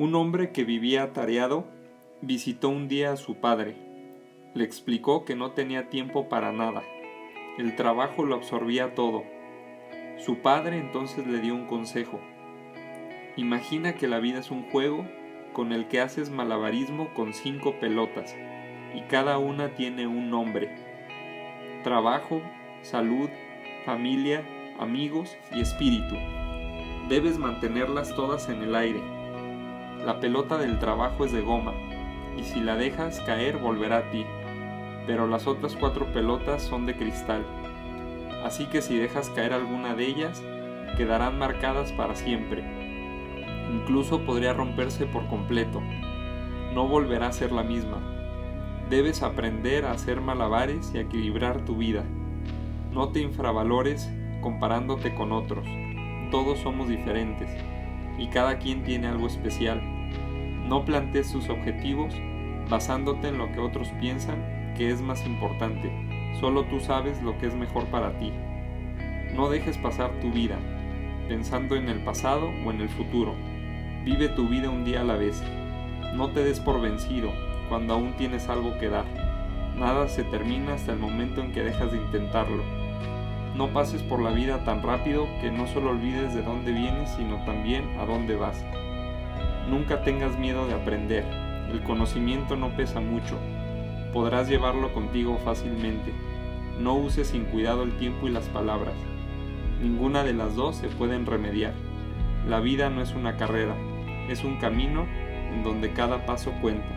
Un hombre que vivía atareado visitó un día a su padre. Le explicó que no tenía tiempo para nada. El trabajo lo absorbía todo. Su padre entonces le dio un consejo. Imagina que la vida es un juego con el que haces malabarismo con cinco pelotas y cada una tiene un nombre. Trabajo, salud, familia, amigos y espíritu. Debes mantenerlas todas en el aire. La pelota del trabajo es de goma y si la dejas caer volverá a ti, pero las otras cuatro pelotas son de cristal. Así que si dejas caer alguna de ellas, quedarán marcadas para siempre. Incluso podría romperse por completo. No volverá a ser la misma. Debes aprender a hacer malabares y a equilibrar tu vida. No te infravalores comparándote con otros. Todos somos diferentes y cada quien tiene algo especial. No plantees tus objetivos basándote en lo que otros piensan que es más importante. Solo tú sabes lo que es mejor para ti. No dejes pasar tu vida pensando en el pasado o en el futuro. Vive tu vida un día a la vez. No te des por vencido cuando aún tienes algo que dar. Nada se termina hasta el momento en que dejas de intentarlo. No pases por la vida tan rápido que no solo olvides de dónde vienes, sino también a dónde vas. Nunca tengas miedo de aprender. El conocimiento no pesa mucho. Podrás llevarlo contigo fácilmente. No uses sin cuidado el tiempo y las palabras. Ninguna de las dos se pueden remediar. La vida no es una carrera, es un camino en donde cada paso cuenta.